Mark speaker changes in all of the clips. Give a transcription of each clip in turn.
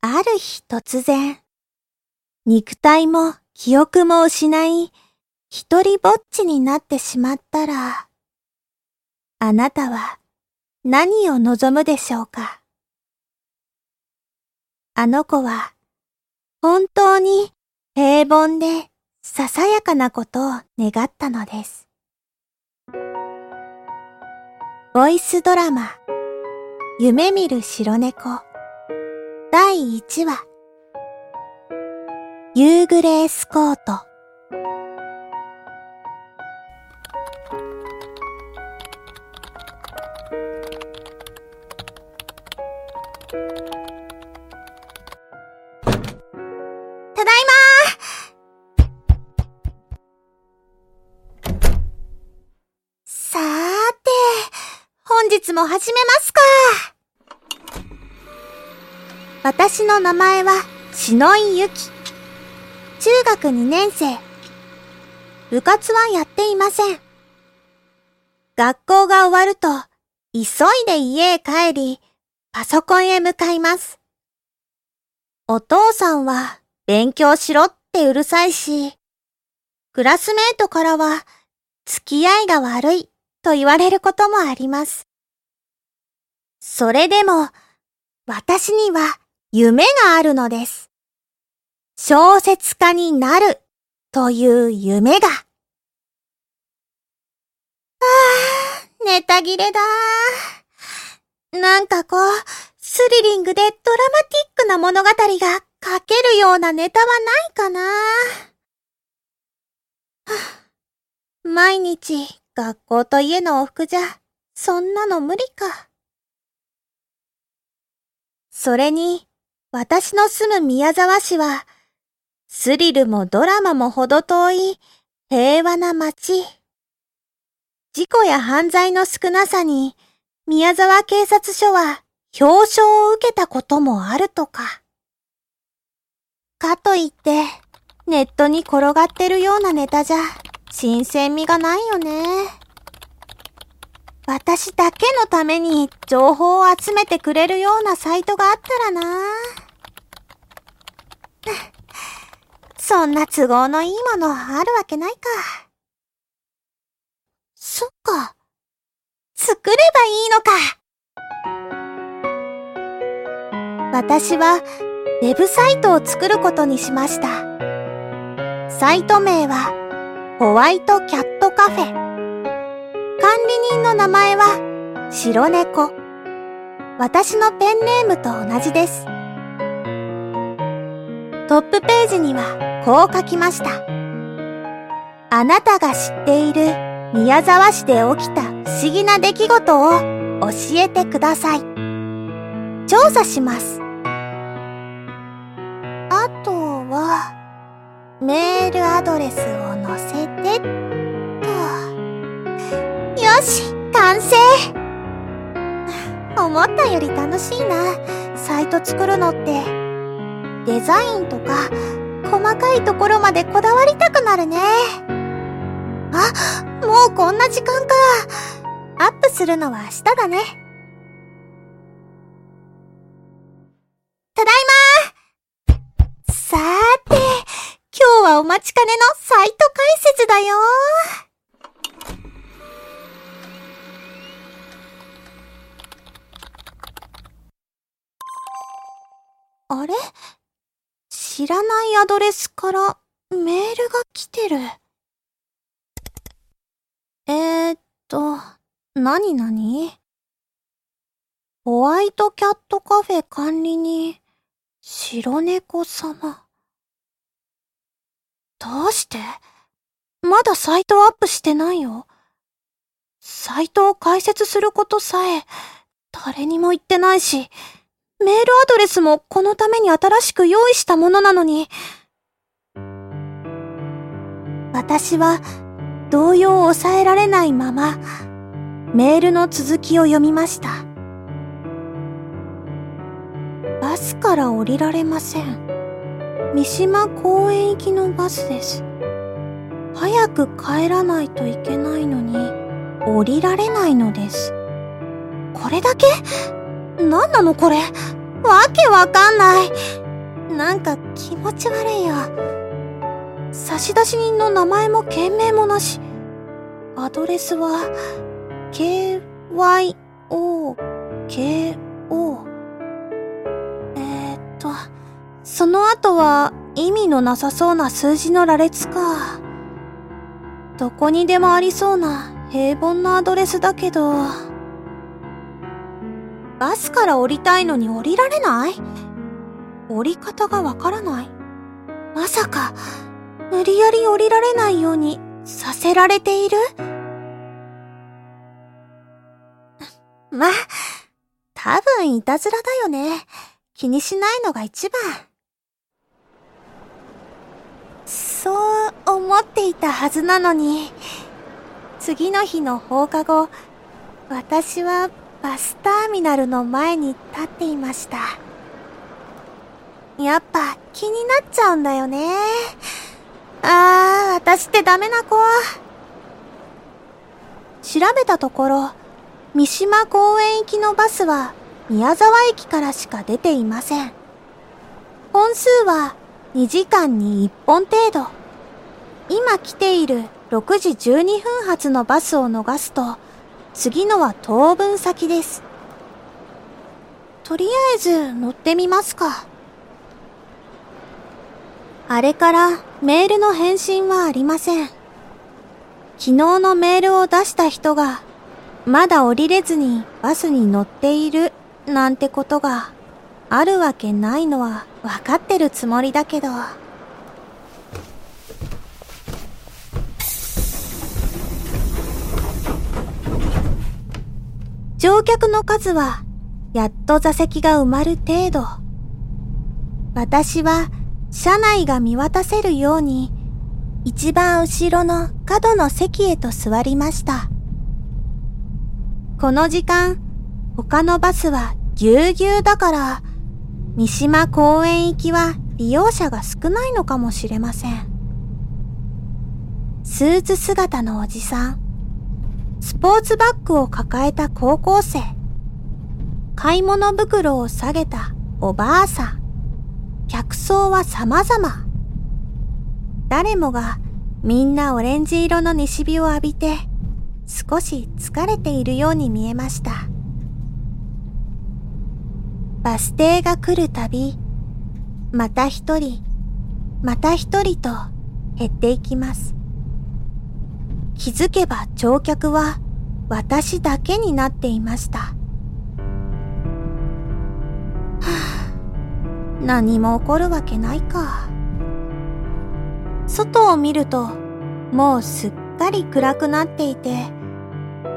Speaker 1: ある日突然、肉体も記憶も失い、一人ぼっちになってしまったら、あなたは何を望むでしょうか？あの子は本当に平凡でささやかなことを願ったのです。ボイスドラマ夢見る白猫第1話。夕暮れエスコート。ただいまさーて、本日も始めますか。私の名前は、篠井ゆき。中学2年生。部活はやっていません。学校が終わると、急いで家へ帰り、パソコンへ向かいます。お父さんは勉強しろってうるさいし、クラスメートからは付き合いが悪いと言われることもあります。それでも、私には夢があるのです。小説家になるという夢が。ああ、ネタ切れだ。なんかこう、スリリングでドラマティックな物語が書けるようなネタはないかな。毎日学校と家の往復じゃ、そんなの無理か。それに、私の住む宮沢市は、スリルもドラマもほど遠い平和な街。事故や犯罪の少なさに、宮沢警察署は表彰を受けたこともあるとか。かといって、ネットに転がってるようなネタじゃ、新鮮味がないよね。私だけのために情報を集めてくれるようなサイトがあったらな。そんな都合のいいものあるわけないか。そっか。作ればいいのか。私はウェブサイトを作ることにしました。サイト名はホワイトキャットカフェ。管理人の名前は白猫。私のペンネームと同じです。トップページにはこう書きました。あなたが知っている宮沢市で起きた不思議な出来事を教えてください。調査します。あとは、メールアドレスを載せて、し、完成思ったより楽しいな、サイト作るのって。デザインとか細かいところまでこだわりたくなるね。あ、もうこんな時間か。アップするのは明日だね。ただいまさーて、今日はお待ちかねのサイト解説だよあれ知らないアドレスからメールが来てる。えー、っと、なになにホワイトキャットカフェ管理人、白猫様。どうして？まだサイトアップしてないよ。サイトを開設することさえ、誰にも言ってないし、メールアドレスもこのために新しく用意したものなのに。私は動揺を抑えられないままメールの続きを読みました。バスから降りられません。三島公園行きのバスです。早く帰らないといけないのに降りられないのです。これだけ？何なのこれ？わけわかんない。なんか気持ち悪いよ。差出人の名前も件名もなし。アドレスは、KYO、KO。えー、っと、その後は意味のなさそうな数字の羅列か。どこにでもありそうな平凡なアドレスだけど。バスから降りたいのに降りられない？降り方がわからない？まさか、無理やり降りられないようにさせられている？ま、多分いたずらだよね。気にしないのが一番。そう思っていたはずなのに、次の日の放課後、私はバスターミナルの前に立っていました。やっぱ気になっちゃうんだよね。あー、私ってダメな子。調べたところ、三島公園行きのバスは宮沢駅からしか出ていません。本数は2時間に1本程度。今来ている6時12分発のバスを逃すと、次のは当分先です。とりあえず乗ってみますか。あれからメールの返信はありません。昨日のメールを出した人が、まだ降りれずにバスに乗っているなんてことがあるわけないのはわかってるつもりだけど。乗客の数は、やっと座席が埋まる程度。私は、車内が見渡せるように、一番後ろの角の席へと座りました。この時間、他のバスはぎゅうぎゅうだから、三島公園行きは利用者が少ないのかもしれません。スーツ姿のおじさん。スポーツバッグを抱えた高校生。買い物袋を下げたおばあさん。客層は様々。誰もがみんなオレンジ色の西日を浴びて少し疲れているように見えました。バス停が来るたび、また一人、また一人と減っていきます。気づけば乗客は私だけになっていました。はあ、何も起こるわけないか。外を見るともうすっかり暗くなっていて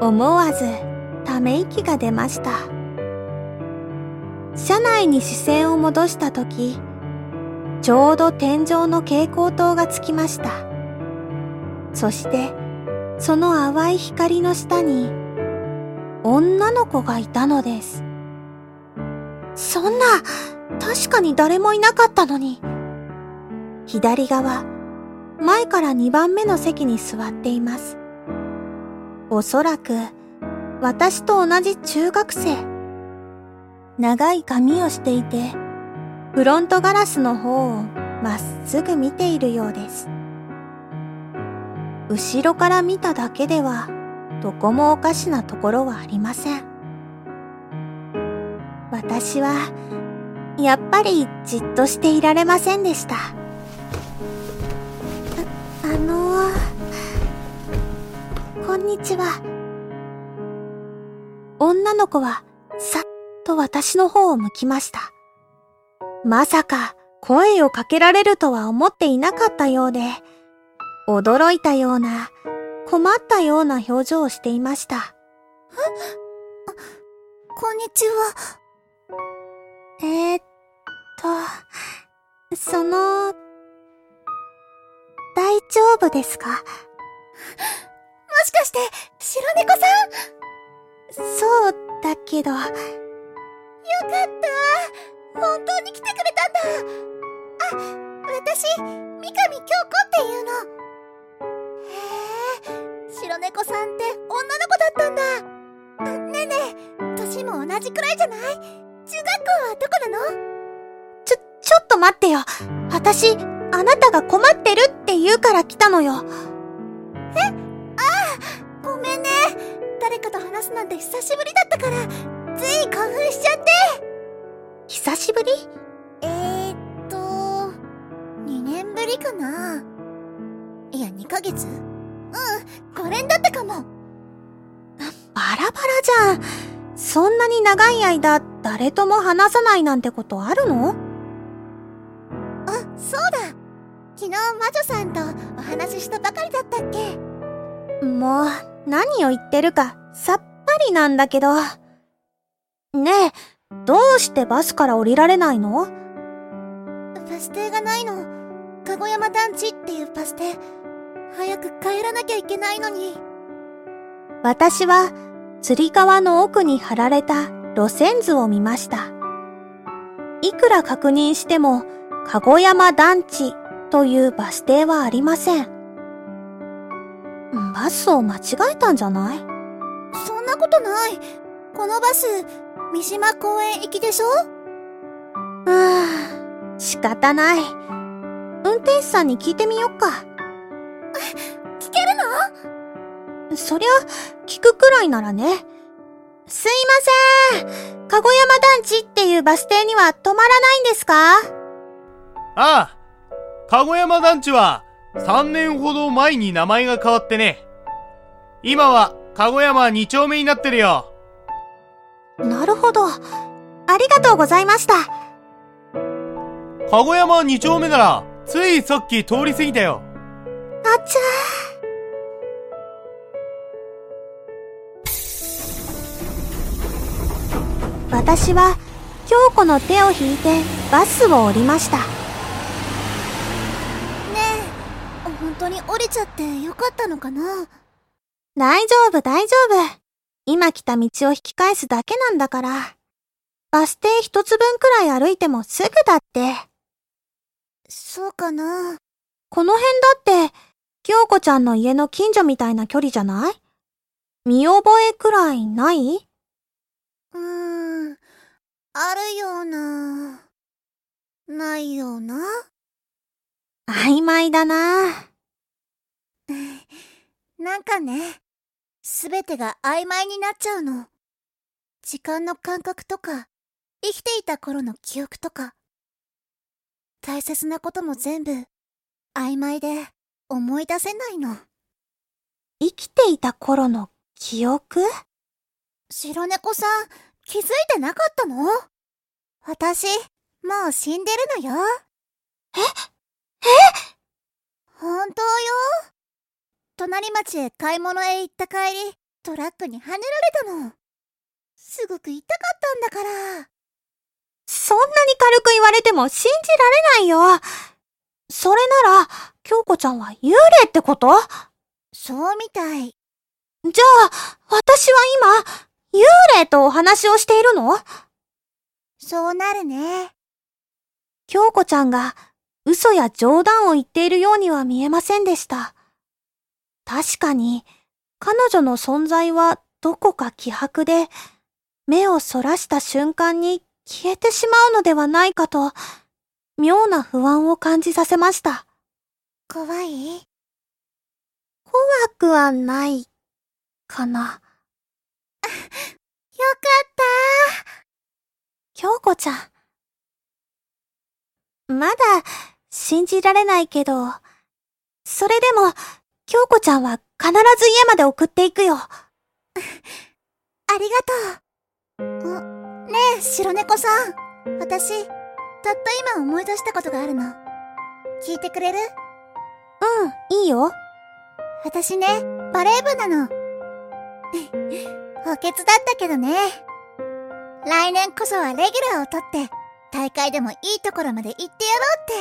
Speaker 1: 思わずため息が出ました。車内に視線を戻した時、ちょうど天井の蛍光灯がつきました。そしてその淡い光の下に、女の子がいたのです。そんな、確かに誰もいなかったのに。左側、前から2番目の席に座っています。おそらく、私と同じ中学生。長い髪をしていて、フロントガラスの方をまっすぐ見ているようです。後ろから見ただけではどこもおかしなところはありません。私はやっぱりじっとしていられませんでした。あ、あのこんにちは。女の子はさっと私の方を向きました。まさか声をかけられるとは思っていなかったようで、驚いたような、困ったような表情をしていました。え
Speaker 2: こんにちは。
Speaker 1: えー、っと、その、大丈夫ですか？も
Speaker 2: しかして、白猫さ
Speaker 1: ん？そうだけど。よかっ
Speaker 2: た。本当に来てくれたんだ。あ、私、三上京子っていうの。白猫さんって女の子だったんだ。ねえねえ、歳も同じくらいじゃない？中学校はどこなの？
Speaker 1: ちょ、ちょっと待ってよ。私、あなたが困ってるって言うから来たのよ。
Speaker 2: え？ああ、ごめんね。誰かと話すなんて久しぶりだったから、つい興奮しちゃって。
Speaker 1: 久しぶり？
Speaker 2: えーっと、2年ぶりかないや、2ヶ月？うん、5年だったかも。
Speaker 1: バラバラじゃん。そんなに長い間、誰とも話さないなんてことあるの？
Speaker 2: あ、そうだ。昨日魔女さんとお話ししたばかりだったっけ
Speaker 1: もう、何を言ってるか、さっぱりなんだけど。ねえ、どうしてバスから降りられないの？
Speaker 2: バス停がないの。かご山団地っていうバス停。早く帰らなきゃいけないのに。
Speaker 1: 私は、釣り川の奥に貼られた路線図を見ました。いくら確認しても、かご山団地というバス停はありません。バスを間違えたんじゃない？
Speaker 2: そんなことない。このバス、三島公園行きでしょ？
Speaker 1: はあ、仕方ない。運転手さんに聞いてみよっか。
Speaker 2: 聞けるの？
Speaker 1: そりゃ、聞くくらいならね。すいません。かご山団地っていうバス停には止まらないんですか？あ
Speaker 3: あ。かご山団地は3年ほど前に名前が変わってね。今はかご山2丁目になってるよ。
Speaker 1: なるほど。ありがとうございました。
Speaker 3: かご山2丁目なら、ついさっき通り過ぎたよ。
Speaker 1: ちゃー。私は京子の手を引いてバスを降りました。ね
Speaker 2: え本当に降りちゃってよかったのかな？
Speaker 1: 大丈夫大丈夫。今来た道を引き返すだけなんだから。バス停一つ分くらい歩いてもすぐだって。
Speaker 2: そうかな。
Speaker 1: この辺だって京子ちゃんの家の近所みたいな距離じゃない？見覚えくらいない？う
Speaker 2: ーん、あるような、ないような？
Speaker 1: 曖昧だな。
Speaker 2: なんかね、すべてが曖昧になっちゃうの。時間の感覚とか、生きていた頃の記憶とか。大切なことも全部、曖昧で思い出せないの。
Speaker 1: 生きていた頃の記憶？
Speaker 2: 白猫さん、気づいてなかったの？私、もう死んでるのよ。
Speaker 1: え？え？
Speaker 2: 本当よ。隣町へ買い物へ行った帰り、トラックにはねられたの。すごく痛かったんだから。
Speaker 1: そんなに軽く言われても信じられないよ。それなら、京子ちゃんは幽霊ってこと？
Speaker 2: そうみたい。
Speaker 1: じゃあ、私は今、幽霊とお話をしているの？
Speaker 2: そうなるね。
Speaker 1: 京子ちゃんが嘘や冗談を言っているようには見えませんでした。確かに、彼女の存在はどこか希薄で、目をそらした瞬間に消えてしまうのではないかと、妙な不安を感じさせました。
Speaker 2: 怖い？
Speaker 1: 怖くはない、かな。
Speaker 2: よかった
Speaker 1: 京子ちゃん。まだ信じられないけど、それでも、京子ちゃんは必ず家まで送っていくよ。あ
Speaker 2: りがとう。ねえ、白猫さん。私、たった今思い出したことがあるの。聞いてくれる？
Speaker 1: うん、いいよ。
Speaker 2: 私ね、バレー部なの。補欠だったけどね。来年こそはレギュラーを取って、大会でもいいところまで行ってやろ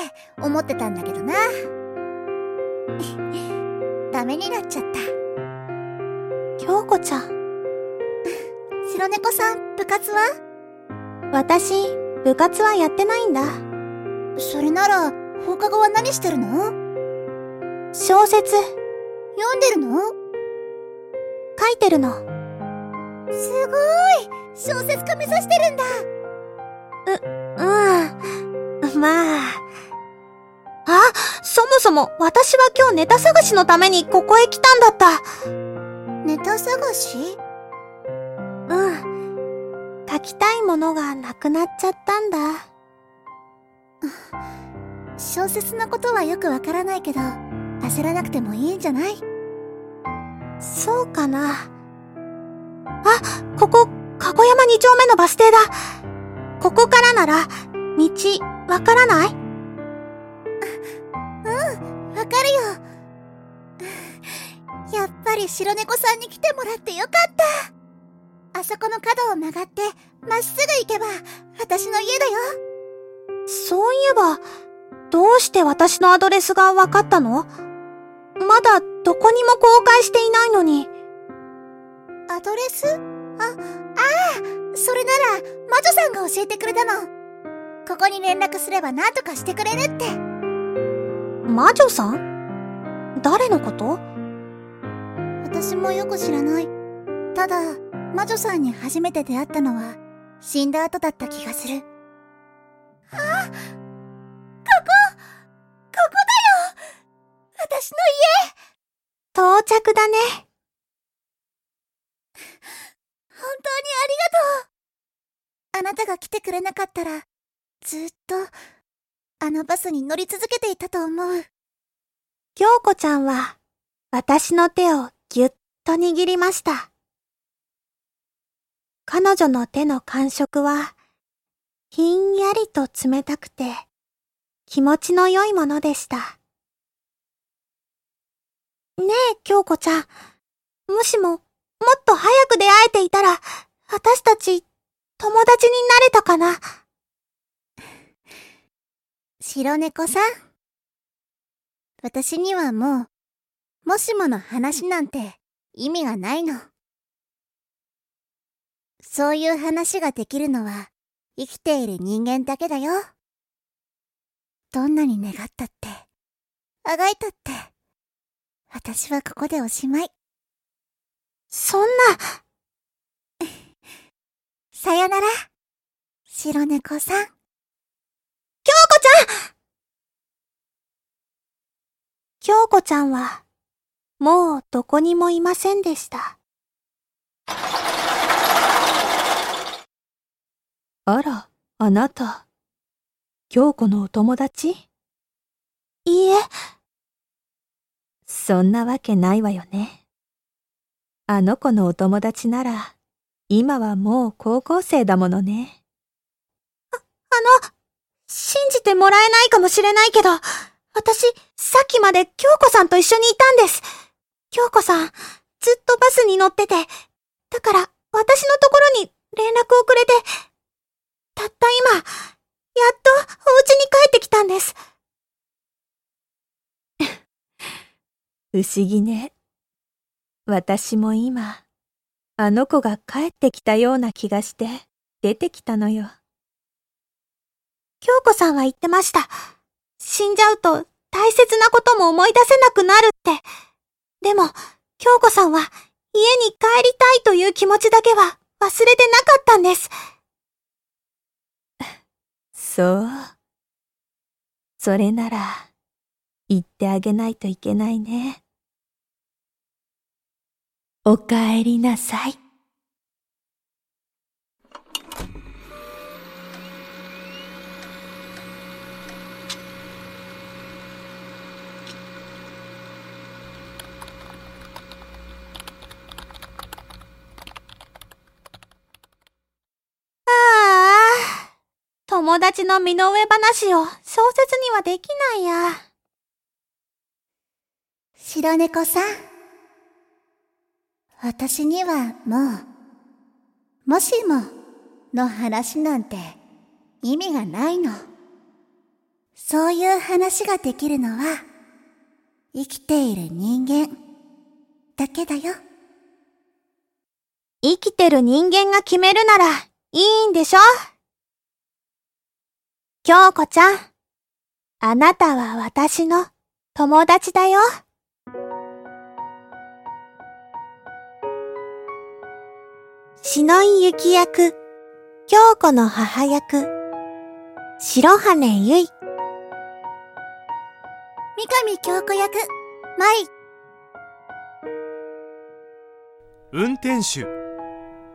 Speaker 2: うって思ってたんだけどな。ダメになっちゃった。
Speaker 1: 京子ちゃん。
Speaker 2: 白猫さん、部活は？
Speaker 1: 私、部活はやってないんだ。
Speaker 2: それなら、放課後は何してるの？
Speaker 1: 小説。読
Speaker 2: んでるの？
Speaker 1: 書いてるの。
Speaker 2: すごい小説家目指してるんだ
Speaker 1: うん。まあ。あ、そもそも私は今日ネタ探しのためにここへ来たんだった。
Speaker 2: ネタ探し？
Speaker 1: うん。書きたいものがなくなっちゃったんだ。
Speaker 2: 小説のことはよくわからないけど、焦らなくてもいいんじゃない？
Speaker 1: そうかな。あ、ここ、かご山二丁目のバス停だ。ここからなら、道、わからない？
Speaker 2: わかるよ。やっぱり白猫さんに来てもらってよかった。あそこの角を曲がって、まっすぐ行けば、私の家だよ。
Speaker 1: そういえば、どうして私のアドレスがわかったの？まだどこにも公開していないのに。
Speaker 2: アドレス？あ、ああ、それなら、魔女さんが教えてくれたの。ここに連絡すれば何とかしてくれるって。
Speaker 1: 魔女さん？誰のこと？
Speaker 2: 私もよく知らない。ただ、魔女さんに初めて出会ったのは、死んだ後だった気がする。あここ、ここだよ私の家
Speaker 1: 到着だね。
Speaker 2: 本当にありがとうあなたが来てくれなかったら、ずっと、あのバスに乗り続けていたと思う。
Speaker 1: 京子ちゃんは、私の手をぎゅっと握りました。彼女の手の感触は、ひんやりと冷たくて、気持ちの良いものでした。ねえ、京子ちゃん。もしも、もっと早く出会えていたら、私たち、友達になれたかな
Speaker 2: 白猫さん。私にはもう、もしもの話なんて意味がないの。そういう話ができるのは生きている人間だけだよ。どんなに願ったって、あがいたって、私はここでおしまい。
Speaker 1: そんな、
Speaker 2: さよなら、白猫さん。
Speaker 1: 京子ちゃん京子ちゃんは、もうどこにもいませんでした。
Speaker 4: あら、あなた。京子のお友達？
Speaker 1: いいえ、
Speaker 4: そんなわけないわよね。あの子のお友達なら、今はもう高校生だものね。
Speaker 1: あの、信じてもらえないかもしれないけど、私、さっきまで京子さんと一緒にいたんです。京子さん、ずっとバスに乗ってて、だから私のところに連絡をくれて、たった今、やっとお家に帰ってきたんです。
Speaker 4: 不思議ね。私も今、あの子が帰ってきたような気がして、出てきたのよ。
Speaker 1: 京子さんは言ってました。死んじゃうと大切なことも思い出せなくなるって。でも、京子さんは家に帰りたいという気持ちだけは忘れてなかったんです。
Speaker 4: そう。それなら、言ってあげないといけないね。おかえりなさい。
Speaker 1: ああ、友達の身の上話を小説にはできないや。
Speaker 2: 白猫さん。私にはもう、もしもの話なんて意味がないの。そういう話ができるのは生きている人間だけだよ。
Speaker 1: 生きてる人間が決めるならいいんでしょ？京子ちゃん、あなたは私の友達だよ。篠井幸役、京子の母役、
Speaker 5: 白羽ゆい。
Speaker 2: 三上京子役、舞。
Speaker 3: 運転手、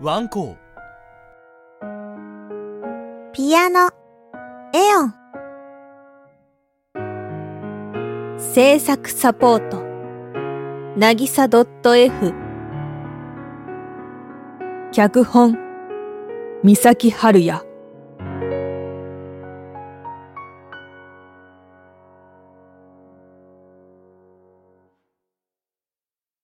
Speaker 3: ワンコ
Speaker 5: ピアノ、エオン。
Speaker 1: 制作サポート、なぎさ .f 脚本、三崎春也。